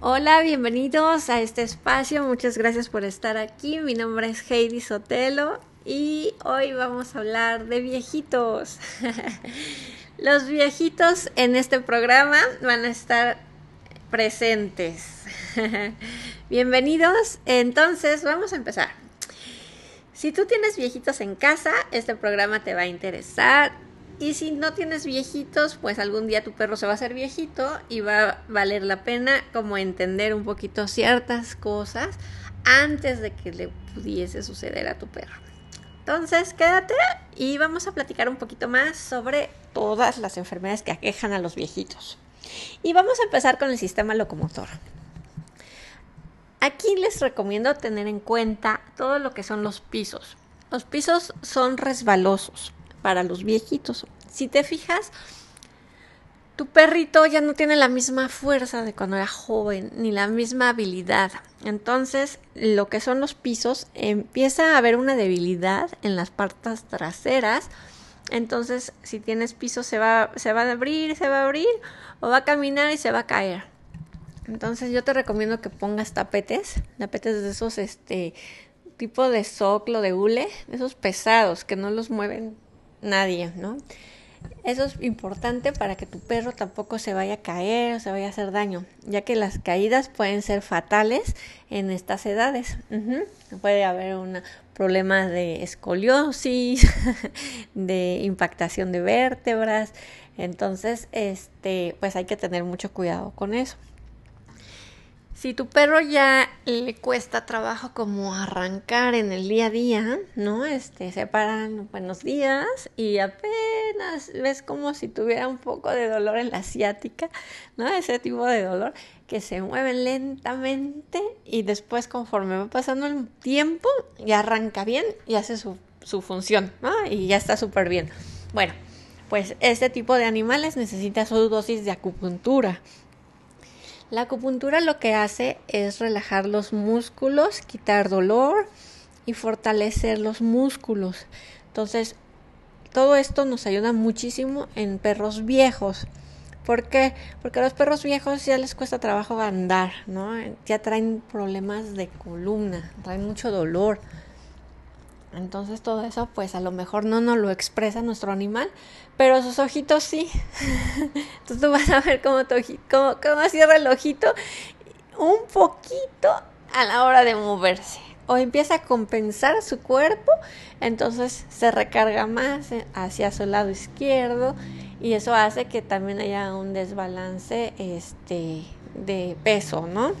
Hola, bienvenidos a este espacio. Muchas gracias por estar aquí. Mi nombre es Heidi Sotelo y hoy vamos a hablar de viejitos. Los viejitos en este programa van a estar presentes. Bienvenidos. Entonces, vamos a empezar. Si tú tienes viejitos en casa, este programa te va a interesar y si no tienes viejitos, pues algún día tu perro se va a hacer viejito y va a valer la pena como entender un poquito ciertas cosas antes de que le pudiese suceder a tu perro. Entonces, quédate y vamos a platicar un poquito más sobre todas las enfermedades que aquejan a los viejitos. Y vamos a empezar con el sistema locomotor. Aquí les recomiendo tener en cuenta todo lo que son los pisos. Los pisos son resbalosos para los viejitos. Si te fijas, tu perrito ya no tiene la misma fuerza de cuando era joven, ni la misma habilidad. Entonces, lo que son los pisos, empieza a haber una debilidad en las partes traseras. Entonces, si tienes pisos, se va, se va a abrir, se va a abrir, o va a caminar y se va a caer. Entonces, yo te recomiendo que pongas tapetes, tapetes de esos, este, tipo de soclo, de hule, esos pesados que no los mueven nadie, ¿no? Eso es importante para que tu perro tampoco se vaya a caer o se vaya a hacer daño, ya que las caídas pueden ser fatales en estas edades. Puede haber un problema de escoliosis, de impactación de vértebras, entonces, este, pues hay que tener mucho cuidado con eso. Si tu perro ya le cuesta trabajo como arrancar en el día a día, ¿no? Este, se paran buenos días y apenas ves como si tuviera un poco de dolor en la asiática, ¿no? Ese tipo de dolor que se mueven lentamente y después conforme va pasando el tiempo ya arranca bien y hace su, su función, ¿no? Y ya está súper bien. Bueno, pues este tipo de animales necesita su dosis de acupuntura, la acupuntura lo que hace es relajar los músculos, quitar dolor y fortalecer los músculos. Entonces, todo esto nos ayuda muchísimo en perros viejos. ¿Por qué? Porque a los perros viejos ya les cuesta trabajo andar, ¿no? Ya traen problemas de columna, traen mucho dolor. Entonces todo eso pues a lo mejor no nos lo expresa nuestro animal, pero sus ojitos sí. Entonces tú vas a ver cómo, cómo, cómo cierra el ojito un poquito a la hora de moverse. O empieza a compensar su cuerpo, entonces se recarga más hacia su lado izquierdo y eso hace que también haya un desbalance este, de peso, ¿no?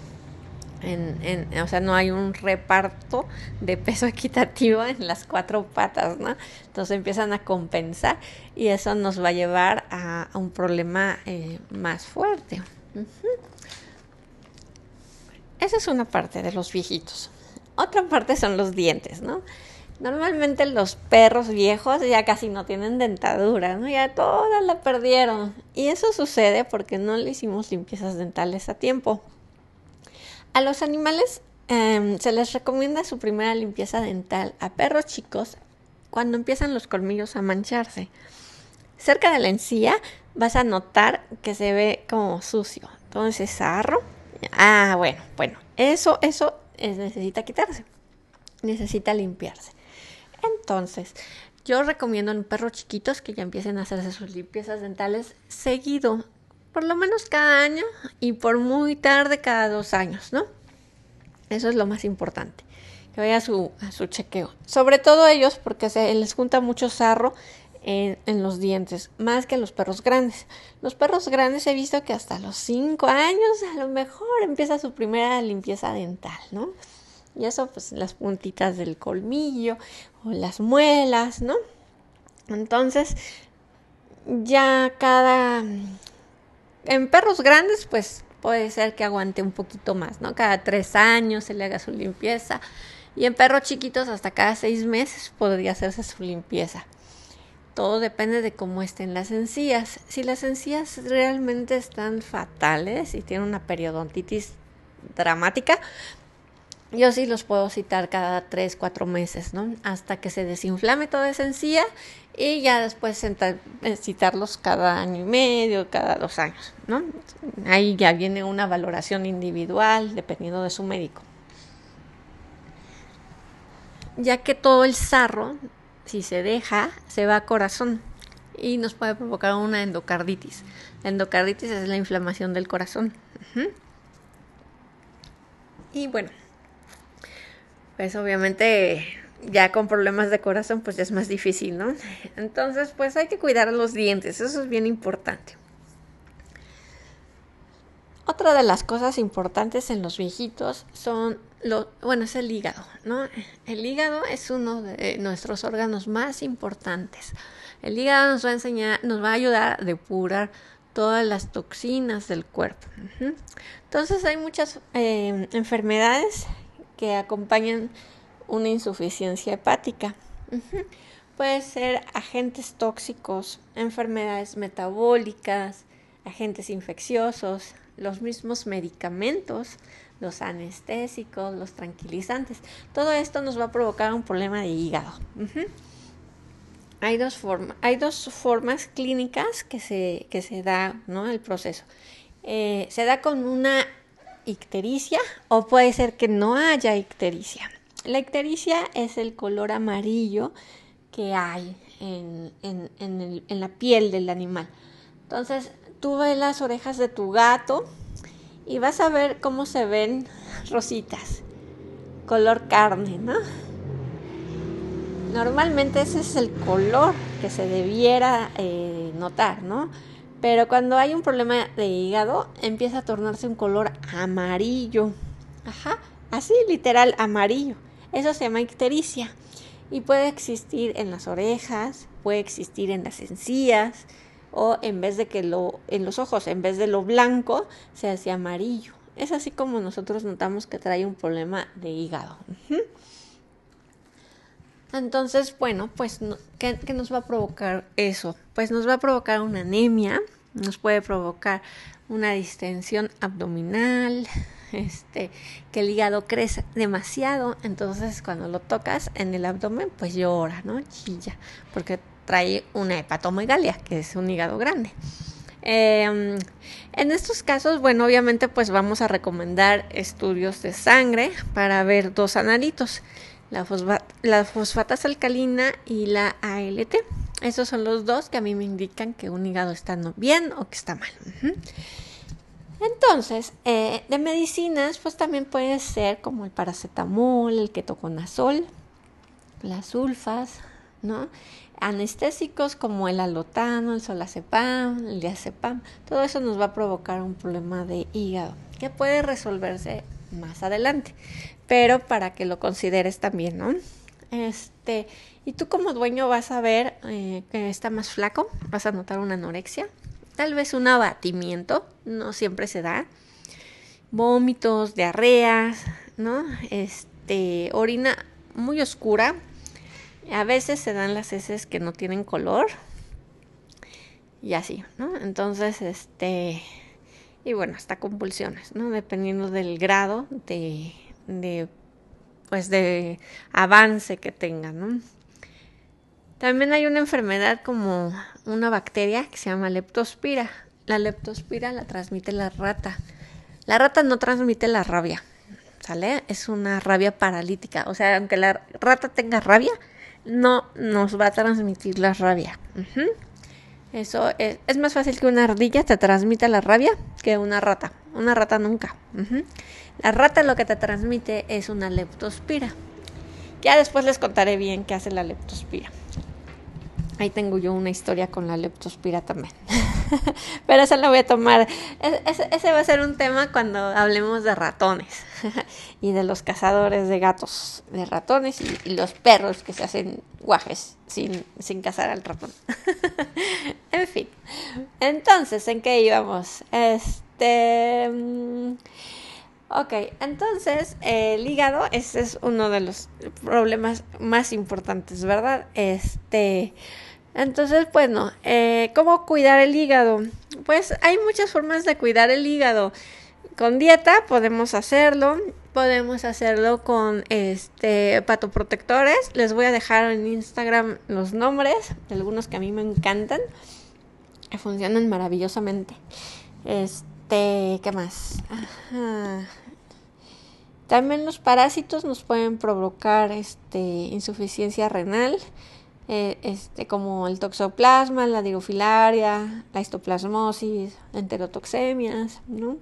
O sea, no hay un reparto de peso equitativo en las cuatro patas, ¿no? Entonces empiezan a compensar y eso nos va a llevar a, un problema eh, más fuerte. Esa es una parte de los viejitos. Otra parte son los dientes, ¿no? Normalmente los perros viejos ya casi no tienen dentadura, ¿no? Ya toda la perdieron. Y eso sucede porque no le hicimos limpiezas dentales a tiempo. A los animales em, se les recomienda su primera limpieza dental a perros chicos cuando empiezan los colmillos a mancharse. Cerca de la encía vas a notar que se ve como sucio. Entonces, sarro. Ah, bueno, bueno, eso, eso necesita quitarse. Necesita limpiarse. Entonces, yo recomiendo en perros chiquitos que ya empiecen a hacerse sus limpiezas dentales seguido por lo menos cada año y por muy tarde cada dos años, ¿no? Eso es lo más importante, que vaya a su, su chequeo. Sobre todo ellos porque se les junta mucho sarro en, en, los dientes, más que los perros grandes. Los perros grandes he visto que hasta los cinco años a lo mejor empieza su primera limpieza dental, ¿no? Y eso pues las puntitas del colmillo o las muelas, ¿no? Entonces, ya cada en perros grandes, pues puede ser que aguante un poquito más, ¿no? Cada tres años se le haga su limpieza. Y en perros chiquitos, hasta cada seis meses podría hacerse su limpieza. Todo depende de cómo estén las encías. Si las encías realmente están fatales y tienen una periodontitis dramática, yo sí los puedo citar cada 3, 4 meses, ¿no? Hasta que se desinflame toda esa encía y ya después citarlos cada año y medio, cada dos años, ¿no? Ahí ya viene una valoración individual dependiendo de su médico. Ya que todo el sarro, si se deja, se va a corazón y nos puede provocar una endocarditis. La endocarditis es la inflamación del corazón. Y bueno, pues obviamente ya con problemas de corazón pues ya es más difícil, ¿no? Entonces pues hay que cuidar los dientes, eso es bien importante. Otra de las cosas importantes en los viejitos son lo, bueno, es el hígado, ¿no? El hígado es uno de nuestros órganos más importantes. El hígado nos va a enseñar, nos va a ayudar a depurar todas las toxinas del cuerpo. Entonces hay muchas eh, enfermedades que acompañan una insuficiencia hepática. Puede ser agentes tóxicos, enfermedades metabólicas, agentes infecciosos, los mismos medicamentos, los anestésicos, los tranquilizantes. Todo esto nos va a provocar un problema de hígado. hay, dos hay dos formas clínicas que se, que se da ¿no? el proceso. Eh, se da con una ictericia o puede ser que no haya ictericia. La ictericia es el color amarillo que hay en, en, la piel del animal. Entonces, tú ves las orejas de tu gato y vas a ver cómo se ven rositas, color carne, ¿no? Normalmente ese es el color que se debiera eh, notar, ¿no? Pero cuando hay un problema de hígado, empieza a tornarse un color amarillo. Ajá, así literal amarillo. Eso se llama ictericia. Y puede existir en las orejas, puede existir en las encías, o en vez de que lo, en los ojos, en vez de lo blanco, se hace amarillo. Es así como nosotros notamos que trae un problema de hígado. Entonces, bueno, pues, ¿qué, nos va a provocar eso? Pues nos va a provocar una anemia, nos puede provocar una distensión abdominal, este, que el hígado crece demasiado, entonces cuando lo tocas en el abdomen, pues llora, ¿no? Chilla, porque trae una hepatomegalia, que es un hígado grande. Em, en estos casos, bueno, obviamente pues vamos a recomendar estudios de sangre para ver dos analitos la, fosfata, alcalina y la ALT. Esos son los dos que a mí me indican que un hígado está bien o que está mal. Entonces, eh, de medicinas, pues también puede ser como el paracetamol, el ketoconazol, las sulfas, ¿no? Anestésicos como el alotano, el solazepam, el diazepam, todo eso nos va a provocar un problema de hígado que puede resolverse más adelante pero para que lo consideres también, ¿no? Este, y tú como dueño vas a ver eh, que está más flaco, vas a notar una anorexia, tal vez un abatimiento, no siempre se da, vómitos, diarreas, ¿no? Este, orina muy oscura, a veces se dan las heces que no tienen color y así, ¿no? Entonces, este, y bueno, hasta convulsiones, ¿no? Dependiendo del grado de de pues de avance que tengan, ¿no? También hay una enfermedad como una bacteria que se llama leptospira. La leptospira la transmite la rata. La rata no transmite la rabia, ¿sale? Es una rabia paralítica. O sea, aunque la rata tenga rabia, no nos va a transmitir la rabia. Eso es, es, más fácil que una ardilla te transmita la rabia que una rata. Una rata nunca. La rata lo que te transmite es una leptospira. Ya después les contaré bien qué hace la leptospira. Ahí tengo yo una historia con la leptospira también. Pero esa la voy a tomar. Ese, va a ser un tema cuando hablemos de ratones y de los cazadores de gatos, de ratones y, los perros que se hacen guajes sin, sin cazar al ratón. en fin. Entonces, ¿en qué íbamos? Este. Mm, Ok, entonces el hígado, ese es uno de los problemas más importantes, ¿verdad? Este, entonces, bueno, eh, ¿cómo cuidar el hígado? Pues hay muchas formas de cuidar el hígado. Con dieta podemos hacerlo, podemos hacerlo con este patoprotectores. Les voy a dejar en Instagram los nombres de algunos que a mí me encantan. Que funcionan maravillosamente. Este, ¿qué más? También los parásitos nos pueden provocar este, insuficiencia renal, eh, este, como el toxoplasma, la dirofilaria, la histoplasmosis, enterotoxemias, ¿no?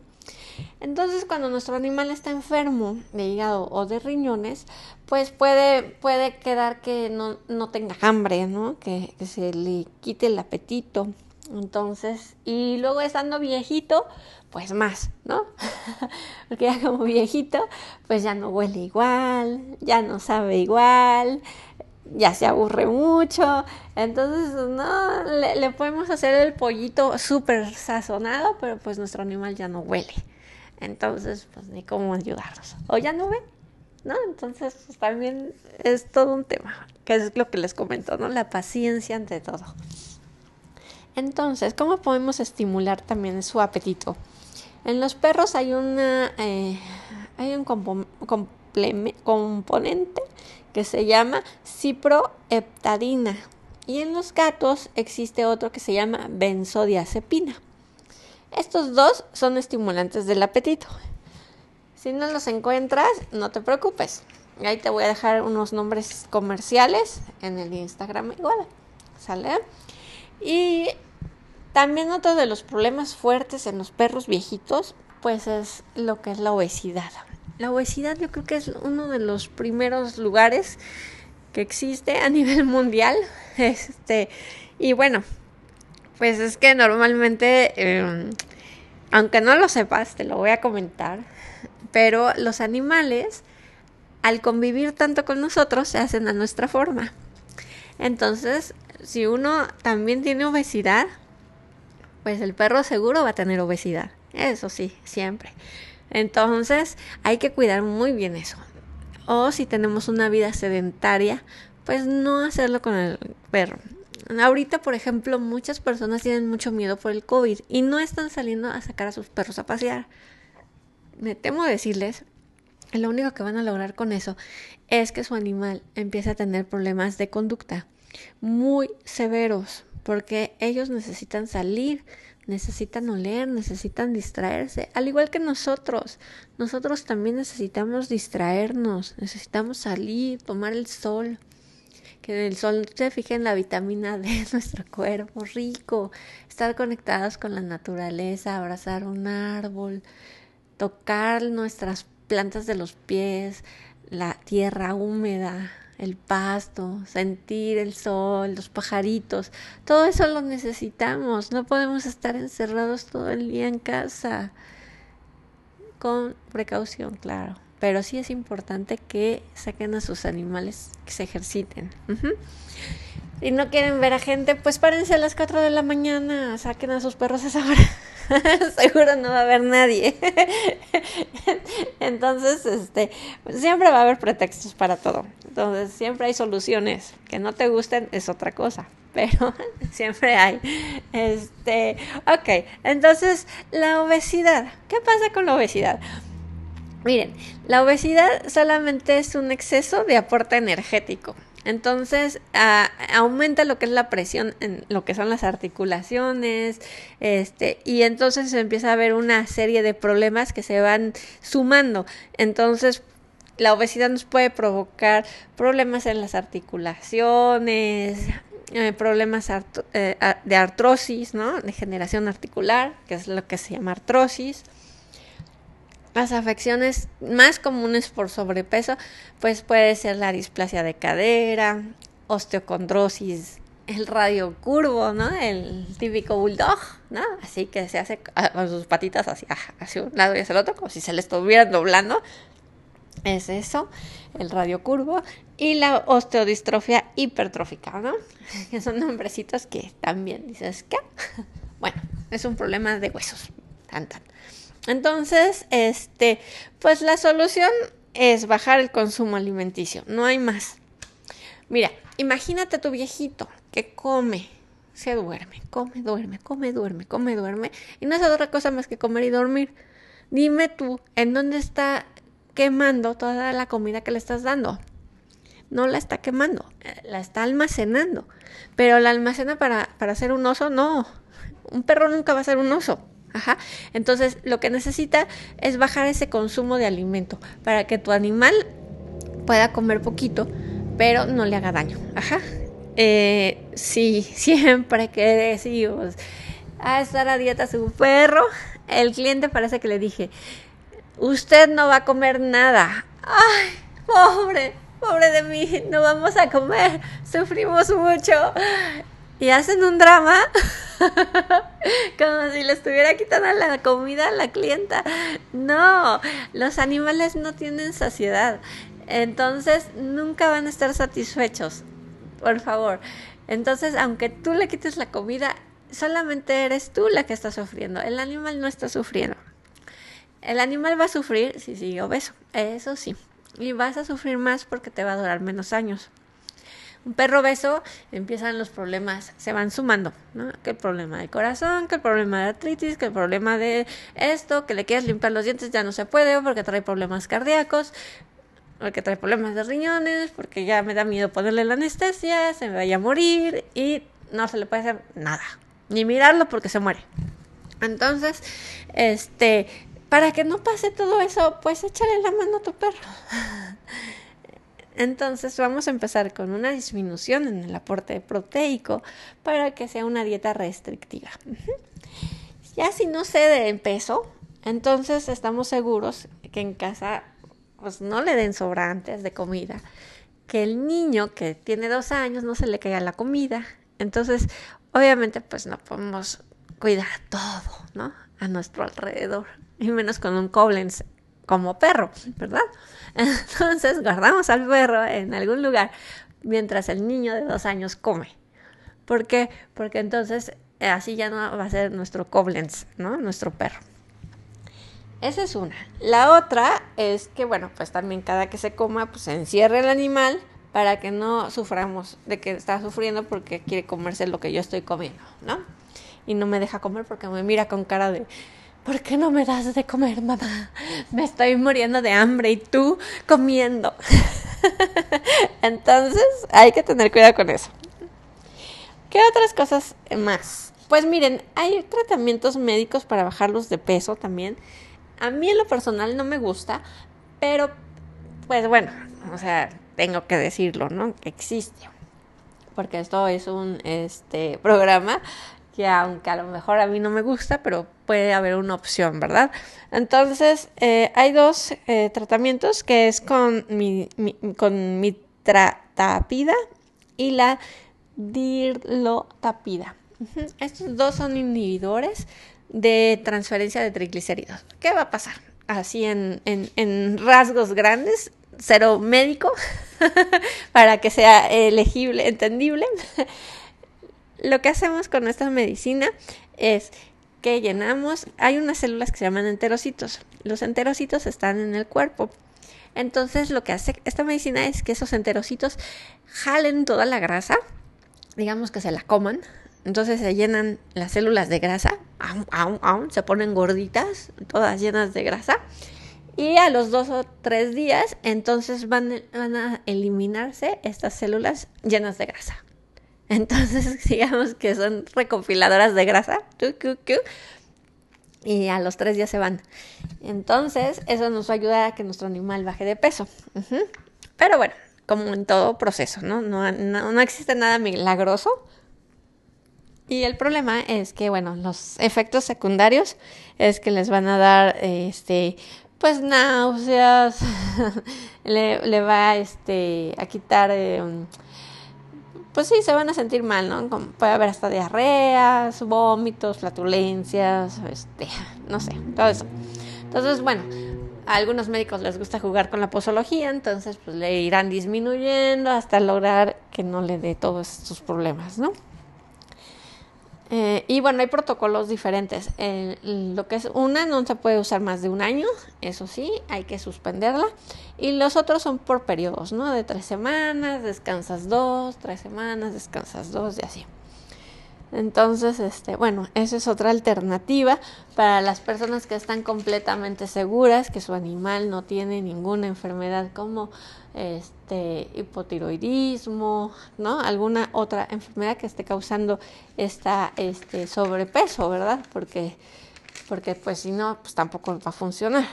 Entonces, cuando nuestro animal está enfermo de hígado o de riñones, pues puede, puede quedar que no, no tenga hambre, ¿no? Que, que, se le quite el apetito. Entonces, y luego estando viejito, pues más, ¿no? Porque ya como viejito, pues ya no huele igual, ya no sabe igual, ya se aburre mucho. Entonces, no, le, podemos hacer el pollito súper sazonado, pero pues nuestro animal ya no huele. Entonces, pues ni cómo ayudarlos. O ya no ve, ¿no? Entonces, pues, también es todo un tema, que es lo que les comento, ¿no? La paciencia ante todo. Entonces, ¿cómo podemos estimular también su apetito? En los perros hay una eh, hay un componente que se llama ciproheptadina y en los gatos existe otro que se llama benzodiazepina. Estos dos son estimulantes del apetito. Si no los encuentras, no te preocupes. Ahí te voy a dejar unos nombres comerciales en el Instagram igual. ¿Sale? Y también otro de los problemas fuertes en los perros viejitos, pues es lo que es la obesidad. La obesidad yo creo que es uno de los primeros lugares que existe a nivel mundial. Este, y bueno, pues es que normalmente, em, aunque no lo sepas, te lo voy a comentar, pero los animales, al convivir tanto con nosotros, se hacen a nuestra forma. Entonces, si uno también tiene obesidad, pues el perro seguro va a tener obesidad. Eso sí, siempre. Entonces hay que cuidar muy bien eso. O si tenemos una vida sedentaria, pues no hacerlo con el perro. Ahorita, por ejemplo, muchas personas tienen mucho miedo por el COVID y no están saliendo a sacar a sus perros a pasear. Me temo decirles, lo único que van a lograr con eso es que su animal empiece a tener problemas de conducta muy severos, porque ellos necesitan salir, necesitan oler, necesitan distraerse, al igual que nosotros. Nosotros también necesitamos distraernos, necesitamos salir, tomar el sol, que el sol se fije en la vitamina D de nuestro cuerpo, rico, estar conectados con la naturaleza, abrazar un árbol, tocar nuestras plantas de los pies, la tierra húmeda, el pasto, sentir el sol, los pajaritos, todo eso lo necesitamos, no podemos estar encerrados todo el día en casa, con precaución, claro, pero sí es importante que saquen a sus animales, que se ejerciten. Si no quieren ver a gente, pues párense a las 4 de la mañana, saquen a sus perros a esa hora. seguro no va a haber nadie. Entonces, este, siempre va a haber pretextos para todo. Entonces, siempre hay soluciones. Que no te gusten es otra cosa, pero siempre hay. Este, ok, entonces, la obesidad. ¿Qué pasa con la obesidad? Miren, la obesidad solamente es un exceso de aporte energético. Entonces aumenta lo que es la presión en lo que son las articulaciones, este, y entonces empieza a ver una serie de problemas que se van sumando. Entonces la obesidad nos puede provocar problemas en las articulaciones, eh, problemas eh, de artrosis, ¿no? Degeneración articular, que es lo que se llama artrosis las afecciones más comunes por sobrepeso, pues puede ser la displasia de cadera, osteocondrosis, el radio curvo, ¿no? El típico bulldog, ¿no? Así que se hace con sus patitas hacia, hacia un lado y hacia el otro, como si se le estuviera doblando. Es eso, el radio curvo. Y la osteodistrofia hipertrófica, ¿no? Que son nombrecitos que también dices, ¿qué? Bueno, es un problema de huesos. Tan. Entonces, este, pues la solución es bajar el consumo alimenticio, no hay más. Mira, imagínate a tu viejito que come, se duerme, come, duerme, come, duerme, come, duerme, y no hace otra cosa más que comer y dormir. Dime tú, ¿en dónde está quemando toda la comida que le estás dando. No la está quemando, eh, la está almacenando. Pero la almacena para, para hacer un oso, no. Un perro nunca va a ser un oso. Ajá. Entonces, lo que necesita es bajar ese consumo de alimento para que tu animal pueda comer poquito, pero no le haga daño. Ajá. Eh, sí, siempre que decimos a estar a dieta su perro, el cliente parece que le dije, usted no va a comer nada. Ay, pobre, pobre de mí, no vamos a comer, sufrimos mucho. Y hacen un drama como si le estuviera quitando la comida a la clienta. No, los animales no tienen saciedad. Entonces nunca van a estar satisfechos. Por favor. Entonces, aunque tú le quites la comida, solamente eres tú la que está sufriendo. El animal no está sufriendo. El animal va a sufrir si sigue obeso. Eso sí. Y vas a sufrir más porque te va a durar menos años. Un perro obeso empiezan los problemas, se van sumando, ¿no? Que el problema del corazón, que el problema de artritis, que el problema de esto, que le quieres limpiar los dientes ya no se puede porque trae problemas cardíacos, porque trae problemas de riñones, porque ya me da miedo ponerle la anestesia, se me vaya a morir y no se le puede hacer nada, ni mirarlo porque se muere. Entonces, este, para que no pase todo eso, pues échale la mano a tu perro. Entonces vamos a empezar con una disminución en el aporte proteico para que sea una dieta restrictiva. Ya si no cede en peso, entonces estamos seguros que en casa pues no le den sobrantes de comida, que el niño que tiene dos años no se le caiga la comida. Entonces, obviamente, pues no podemos cuidar todo, ¿no? A nuestro alrededor, y menos con un Koblenz como perro, ¿verdad? Entonces guardamos al perro en algún lugar mientras el niño de dos años come. ¿Por qué? Porque entonces eh, así ya no va a ser nuestro Koblenz, ¿no? Nuestro perro. Esa es una. La otra es que, bueno, pues también cada que se coma, pues se encierre el animal para que no suframos de que está sufriendo porque quiere comerse lo que yo estoy comiendo, ¿no? Y no me deja comer porque me mira con cara de, ¿por qué no me das de comer, mamá? Me estoy muriendo de hambre y tú comiendo. Entonces hay que tener cuidado con eso. ¿Qué otras cosas más? Pues miren, hay tratamientos médicos para bajarlos de peso también. A mí en lo personal no me gusta, pero pues bueno, o sea, tengo que decirlo, ¿no? Que existe. Porque esto es un este programa que aunque a lo mejor a mí no me gusta, pero puede haber una opción, ¿verdad? Entonces, eh, hay dos eh, tratamientos que es con mi, con mitratapida y la dirlotapida. Estos dos son inhibidores de transferencia de triglicéridos. ¿Qué va a pasar? Así en, en, en rasgos grandes, cero médico, para que sea elegible, entendible lo que hacemos con esta medicina es que llenamos, hay unas células que se llaman enterocitos. Los enterocitos están en el cuerpo. Entonces lo que hace esta medicina es que esos enterocitos jalen toda la grasa, digamos que se la coman. Entonces se llenan las células de grasa, aún, se ponen gorditas, todas llenas de grasa. Y a los dos o tres días, entonces van, van a eliminarse estas células llenas de grasa. Entonces, digamos que son recompiladoras de grasa. Y a los tres días se van. Entonces, eso nos va a que nuestro animal baje de peso. Pero bueno, como en todo proceso, ¿no? No, no existe nada milagroso. Y el problema es que, bueno, los efectos secundarios es que les van a dar, este, pues náuseas, le, va este, a quitar eh, pues sí, se van a sentir mal, ¿no? puede haber hasta diarreas, vómitos, flatulencias, este, no sé, todo eso. Entonces, bueno, a algunos médicos les gusta jugar con la posología, entonces pues le irán disminuyendo hasta lograr que no le dé todos estos problemas, ¿no? Eh, y bueno, hay protocolos diferentes. lo que es una no se puede usar más de un año, eso sí, hay que suspenderla. Y los otros son por periodos, ¿no? De tres semanas, descansas dos, tres semanas, descansas dos y así. Entonces, este, bueno, esa es otra alternativa para las personas que están completamente seguras que su animal no tiene ninguna enfermedad como este hipotiroidismo, ¿no? Alguna otra enfermedad que esté causando esta este sobrepeso, ¿verdad? Porque porque pues si no, pues tampoco va a funcionar.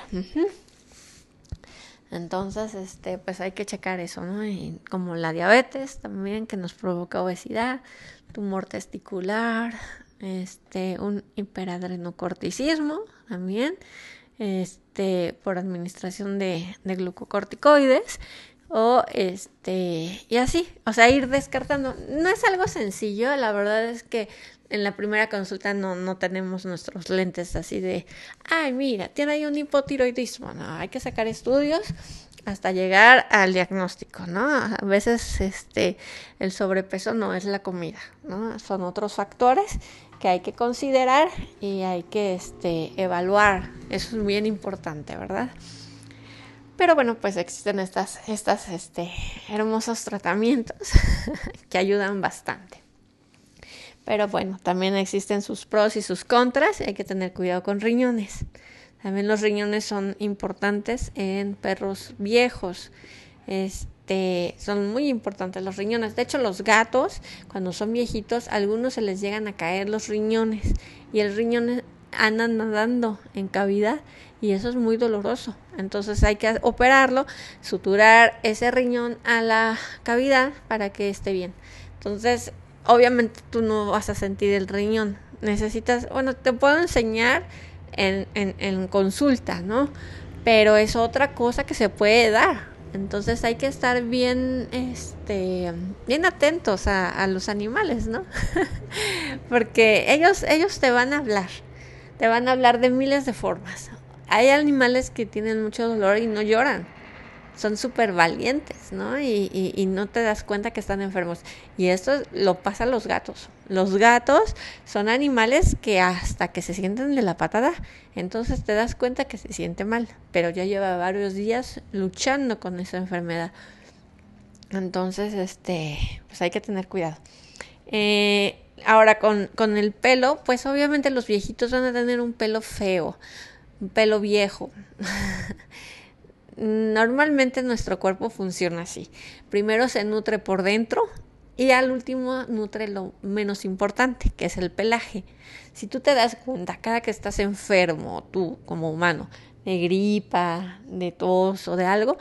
Entonces, este, pues hay que checar eso, ¿no? Como la diabetes también que nos provoca obesidad, tumor testicular, este, un hiperadrenocorticismo también, este, por administración de, de glucocorticoides o este y así, o sea, ir descartando. No es algo sencillo, la verdad es que en la primera consulta no, no tenemos nuestros lentes así de, ay, mira, tiene ahí un hipotiroidismo, no, hay que sacar estudios hasta llegar al diagnóstico, ¿no? A veces este el sobrepeso no es la comida, ¿no? Son otros factores que hay que considerar y hay que este evaluar. Eso es bien importante, ¿verdad? Pero bueno, pues existen estas, estas este, hermosos tratamientos que ayudan bastante. Pero bueno, también existen sus pros y sus contras y hay que tener cuidado con riñones. También los riñones son importantes en perros viejos. Este, son muy importantes los riñones. De hecho, los gatos, cuando son viejitos, a algunos se les llegan a caer los riñones y el riñón anda nadando en cavidad y eso es muy doloroso. Entonces hay que operarlo, suturar ese riñón a la cavidad para que esté bien. Entonces, obviamente tú no vas a sentir el riñón. Necesitas, bueno, te puedo enseñar en, en, en consulta, ¿no? Pero es otra cosa que se puede dar. Entonces hay que estar bien, este, bien atentos a, a los animales, ¿no? Porque ellos, ellos te van a hablar, te van a hablar de miles de formas. Hay animales que tienen mucho dolor y no lloran. Son súper valientes, ¿no? Y, no te das cuenta que están enfermos. Y esto lo pasa a los gatos. Los gatos son animales que hasta que se sienten de la patada, entonces te das cuenta que se siente mal. Pero ya lleva varios días luchando con esa enfermedad. Entonces, este, pues hay que tener cuidado. Eh, ahora, con, con el pelo, pues obviamente los viejitos van a tener un pelo feo un pelo viejo. Normalmente nuestro cuerpo funciona así. Primero se nutre por dentro y al último nutre lo menos importante, que es el pelaje. Si tú te das cuenta cada que estás enfermo, tú como humano, de gripa, de tos o de algo,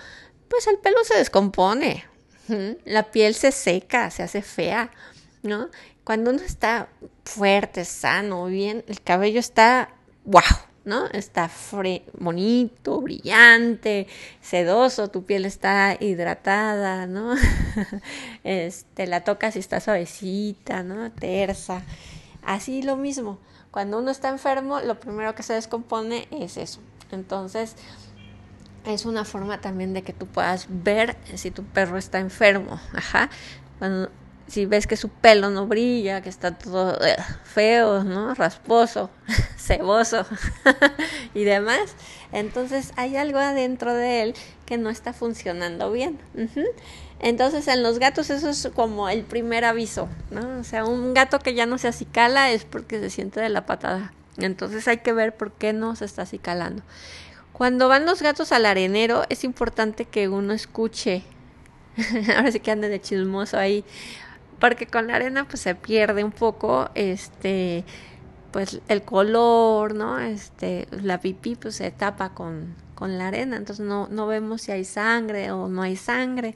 pues el pelo se descompone, la piel se seca, se hace fea, ¿no? Cuando uno está fuerte, sano, bien, el cabello está, wow, ¿no? Está bonito, brillante, sedoso, tu piel está hidratada, ¿no? este, la tocas y está suavecita, ¿no? Tersa. Así lo mismo. Cuando uno está enfermo, lo primero que se descompone es eso. Entonces, es una forma también de que tú puedas ver si tu perro está enfermo. Ajá. Cuando si ves que su pelo no brilla, que está todo eh, feo, ¿no? Rasposo, ceboso y demás, entonces hay algo adentro de él que no está funcionando bien. Entonces en los gatos eso es como el primer aviso, ¿no? O sea, un gato que ya no se acicala es porque se siente de la patada. Entonces hay que ver por qué no se está acicalando. Cuando van los gatos al arenero es importante que uno escuche ahora sí que ande de chismoso ahí porque con la arena pues se pierde un poco este pues el color, ¿no? Este, la pipí pues se tapa con, con la arena, entonces no, no vemos si hay sangre o no hay sangre.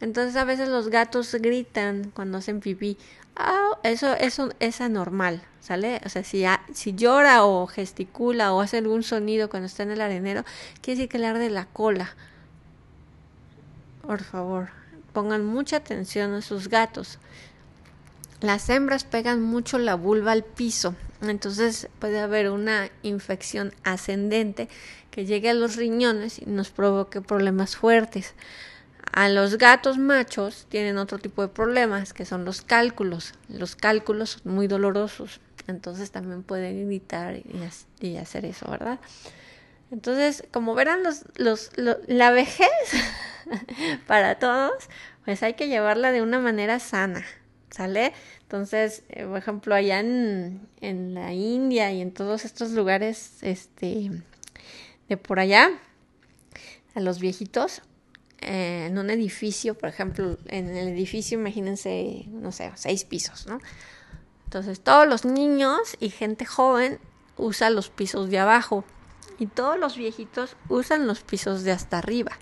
Entonces a veces los gatos gritan cuando hacen pipí. Ah, eso, eso es anormal, ¿sale? O sea, si, si llora o gesticula o hace algún sonido cuando está en el arenero, quiere decir que le arde la cola. Por favor, pongan mucha atención a sus gatos. Las hembras pegan mucho la vulva al piso, entonces puede haber una infección ascendente que llegue a los riñones y nos provoque problemas fuertes. A los gatos machos tienen otro tipo de problemas que son los cálculos. Los cálculos son muy dolorosos, entonces también pueden evitar y, hacer eso, ¿verdad? Entonces, como verán, los, los, la vejez para todos, pues hay que llevarla de una manera sana, ¿sale? Entonces, eh, por ejemplo, allá en, en la India y en todos estos lugares, este, de por allá, a los viejitos, eh, en un edificio, por ejemplo, en el edificio, imagínense, no sé, seis pisos, ¿no? Entonces, todos los niños y gente joven usan los pisos de abajo y todos los viejitos usan los pisos de hasta arriba.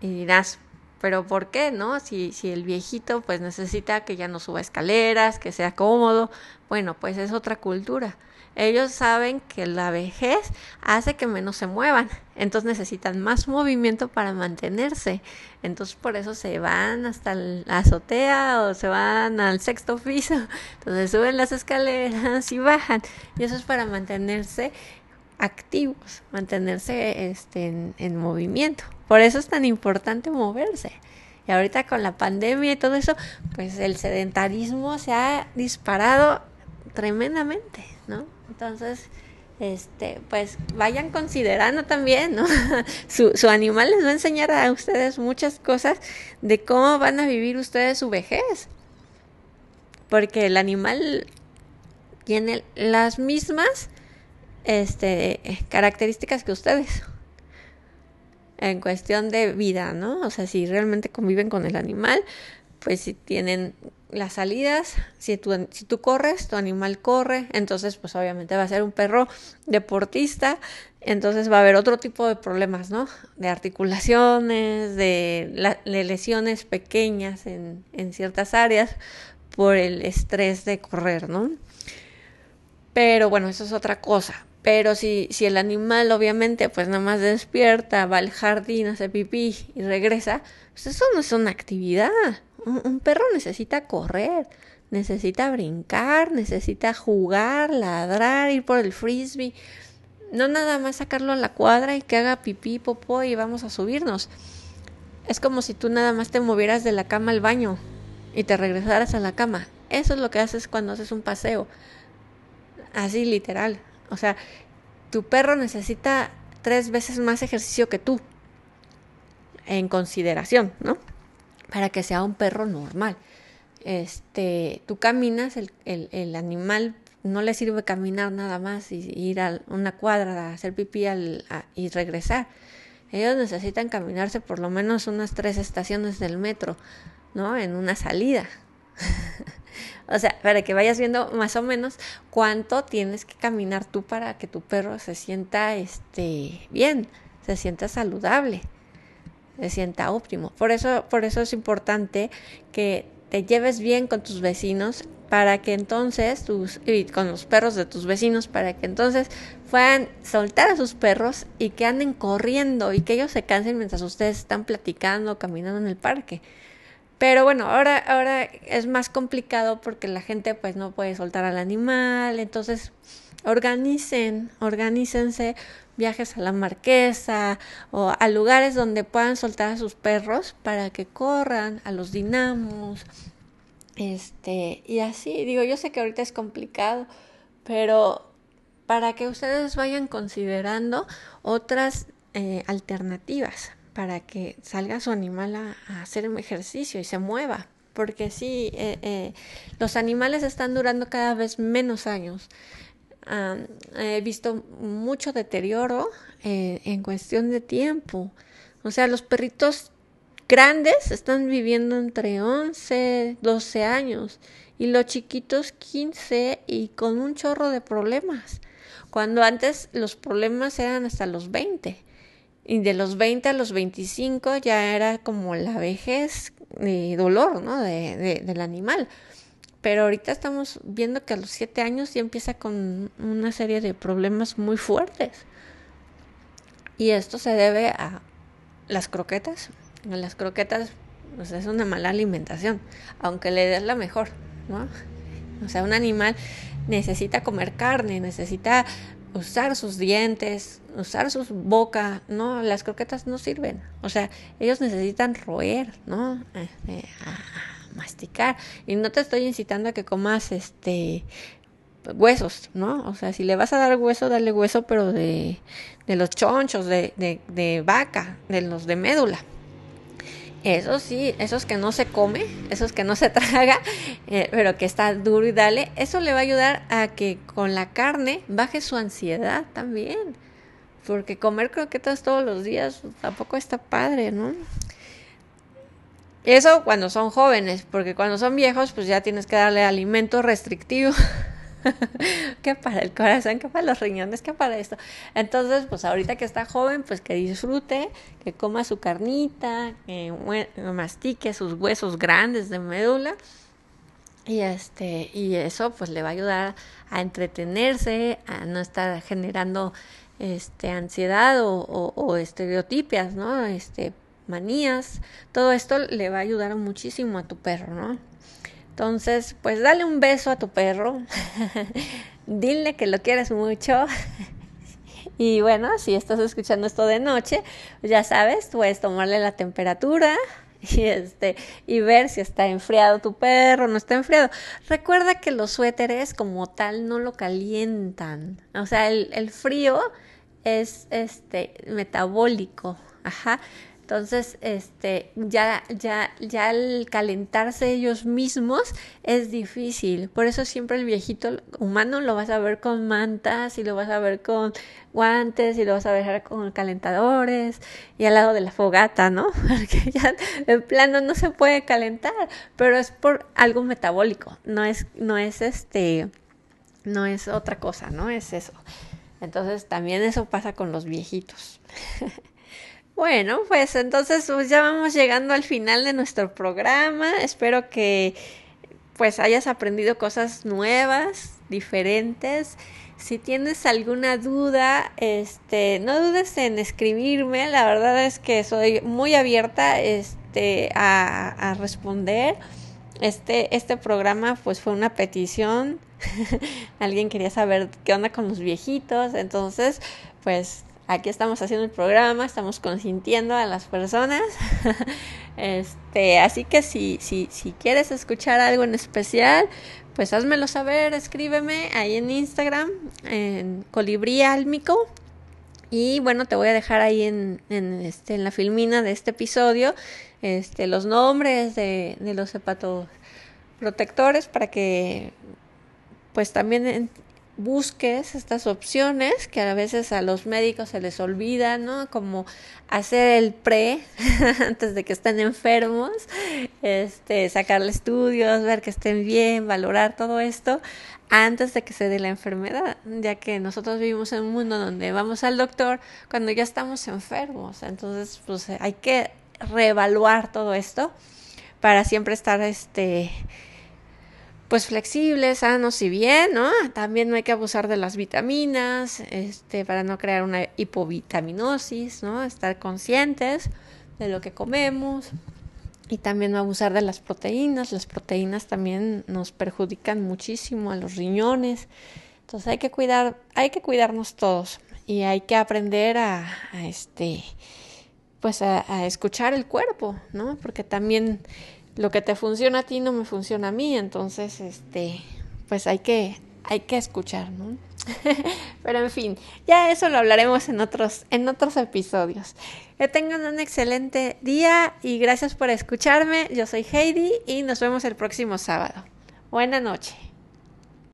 Y dirás, pero ¿por qué, no? Si, si el viejito pues necesita que ya no suba escaleras, que sea cómodo, bueno, pues es otra cultura. Ellos saben que la vejez hace que menos se muevan, entonces necesitan más movimiento para mantenerse. Entonces por eso se van hasta la azotea o se van al sexto piso. Entonces suben las escaleras y bajan. Y eso es para mantenerse activos, mantenerse este, en, en movimiento. Por eso es tan importante moverse. Y ahorita con la pandemia y todo eso, pues el sedentarismo se ha disparado tremendamente, ¿no? Entonces, este, pues vayan considerando también, ¿no? su, su animal les va a enseñar a ustedes muchas cosas de cómo van a vivir ustedes su vejez. Porque el animal tiene las mismas este, características que ustedes en cuestión de vida, ¿no? O sea, si realmente conviven con el animal, pues si tienen las salidas, si tú, si tú corres, tu animal corre, entonces pues obviamente va a ser un perro deportista, entonces va a haber otro tipo de problemas, ¿no? De articulaciones, de, lesiones pequeñas en, en ciertas áreas por el estrés de correr, ¿no? Pero bueno, eso es otra cosa. Pero si, si el animal obviamente pues nada más despierta, va al jardín, hace pipí y regresa, pues eso no es una actividad. Un, perro necesita correr, necesita brincar, necesita jugar, ladrar, ir por el frisbee. No nada más sacarlo a la cuadra y que haga pipí, popó y vamos a subirnos. Es como si tú nada más te movieras de la cama al baño y te regresaras a la cama. Eso es lo que haces cuando haces un paseo. Así literal. O sea, tu perro necesita tres veces más ejercicio que tú. En consideración, ¿no? para que sea un perro normal. Este, tú caminas, el, el, animal no le sirve caminar nada más y, ir a una cuadra a hacer pipí y regresar. Ellos necesitan caminarse por lo menos unas tres estaciones del metro, ¿no? En una salida. o sea, para que vayas viendo más o menos cuánto tienes que caminar tú para que tu perro se sienta este, bien, se sienta saludable se sienta óptimo. Por eso, por eso es importante que te lleves bien con tus vecinos para que entonces tus y con los perros de tus vecinos para que entonces puedan soltar a sus perros y que anden corriendo y que ellos se cansen mientras ustedes están platicando, caminando en el parque. Pero bueno, ahora ahora es más complicado porque la gente pues no puede soltar al animal, entonces organicen, organícense viajes a la marquesa o a lugares donde puedan soltar a sus perros para que corran a los dinamos. Este, y así, digo, yo sé que ahorita es complicado, pero para que ustedes vayan considerando otras eh, alternativas para que salga su animal a, hacer un ejercicio y se mueva. Porque sí, eh, eh, los animales están durando cada vez menos años he visto mucho deterioro eh, en cuestión de tiempo. O sea, los perritos grandes están viviendo entre 11, 12 años y los chiquitos 15 y con un chorro de problemas. Cuando antes los problemas eran hasta los 20 y de los 20 a los 25 ya era como la vejez y dolor ¿no? de, del animal. Pero ahorita estamos viendo que a los siete años ya empieza con una serie de problemas muy fuertes. Y esto se debe a las croquetas. Las croquetas pues, es una mala alimentación, aunque le des la mejor, ¿no? O sea, un animal necesita comer carne, necesita usar sus dientes, usar su boca, ¿no? Las croquetas no sirven. O sea, ellos necesitan roer, ¿no? Este, masticar. Y no te estoy incitando a que comas este huesos, ¿no? O sea, si le vas a dar hueso, dale hueso, pero de, de los chonchos, de, de, de vaca, de los de médula. Eso sí, esos que no se come, esos que no se traga, eh, pero que está duro y dale, eso le va a ayudar a que con la carne baje su ansiedad también. Porque comer croquetas todos los días tampoco está padre, ¿no? Eso cuando son jóvenes, porque cuando son viejos, pues ya tienes que darle alimento restrictivo. que para el corazón, que para los riñones, que para esto. Entonces, pues ahorita que está joven, pues que disfrute, que coma su carnita, que mastique sus huesos grandes de médula. Y este, y eso pues le va a ayudar a entretenerse, a no estar generando este ansiedad o, o estereotipias, ¿no? Este, manías. Todo esto le va a ayudar muchísimo a tu perro, ¿no? Entonces, pues dale un beso a tu perro, dile que lo quieres mucho. y bueno, si estás escuchando esto de noche, ya sabes, puedes tomarle la temperatura y este y ver si está enfriado tu perro, no está enfriado. Recuerda que los suéteres como tal no lo calientan. O sea, el, el frío es este metabólico, ajá. Entonces, este, ya, ya, ya al calentarse ellos mismos es difícil. Por eso siempre el viejito humano lo vas a ver con mantas y lo vas a ver con guantes y lo vas a ver con calentadores y al lado de la fogata, ¿no? Porque ya en plano no se puede calentar, pero es por algo metabólico, no es, no es este, no es otra cosa, ¿no? Es eso. Entonces también eso pasa con los viejitos. Bueno, pues entonces pues ya vamos llegando al final de nuestro programa. Espero que pues hayas aprendido cosas nuevas, diferentes. Si tienes alguna duda, este, no dudes en escribirme. La verdad es que soy muy abierta este, a, a responder. Este, este programa pues fue una petición. Alguien quería saber qué onda con los viejitos. Entonces, pues aquí estamos haciendo el programa, estamos consintiendo a las personas. este, así que si, si, si quieres escuchar algo en especial, pues házmelo saber, escríbeme ahí en Instagram, en Colibrí Álmico. Y bueno, te voy a dejar ahí en, en, este, en la filmina de este episodio este, los nombres de, los hepatoprotectores para que pues también busques estas opciones que a veces a los médicos se les olvida, ¿no? Como hacer el pre antes de que estén enfermos, este, sacarle estudios, ver que estén bien, valorar todo esto antes de que se dé la enfermedad, ya que nosotros vivimos en un mundo donde vamos al doctor cuando ya estamos enfermos, entonces pues hay que reevaluar todo esto para siempre estar este pues flexibles, sanos y bien, ¿no? También no hay que abusar de las vitaminas, este, para no crear una hipovitaminosis, ¿no? Estar conscientes de lo que comemos y también no abusar de las proteínas. Las proteínas también nos perjudican muchísimo a los riñones. Entonces hay que cuidar, hay que cuidarnos todos y hay que aprender a, a este, pues a, a escuchar el cuerpo, ¿no? Porque también lo que te funciona a ti no me funciona a mí, entonces, este, pues hay que, hay que escuchar, ¿no? Pero en fin, ya eso lo hablaremos en otros, en otros episodios. Que tengan un excelente día y gracias por escucharme. Yo soy Heidi y nos vemos el próximo sábado. Buena noche.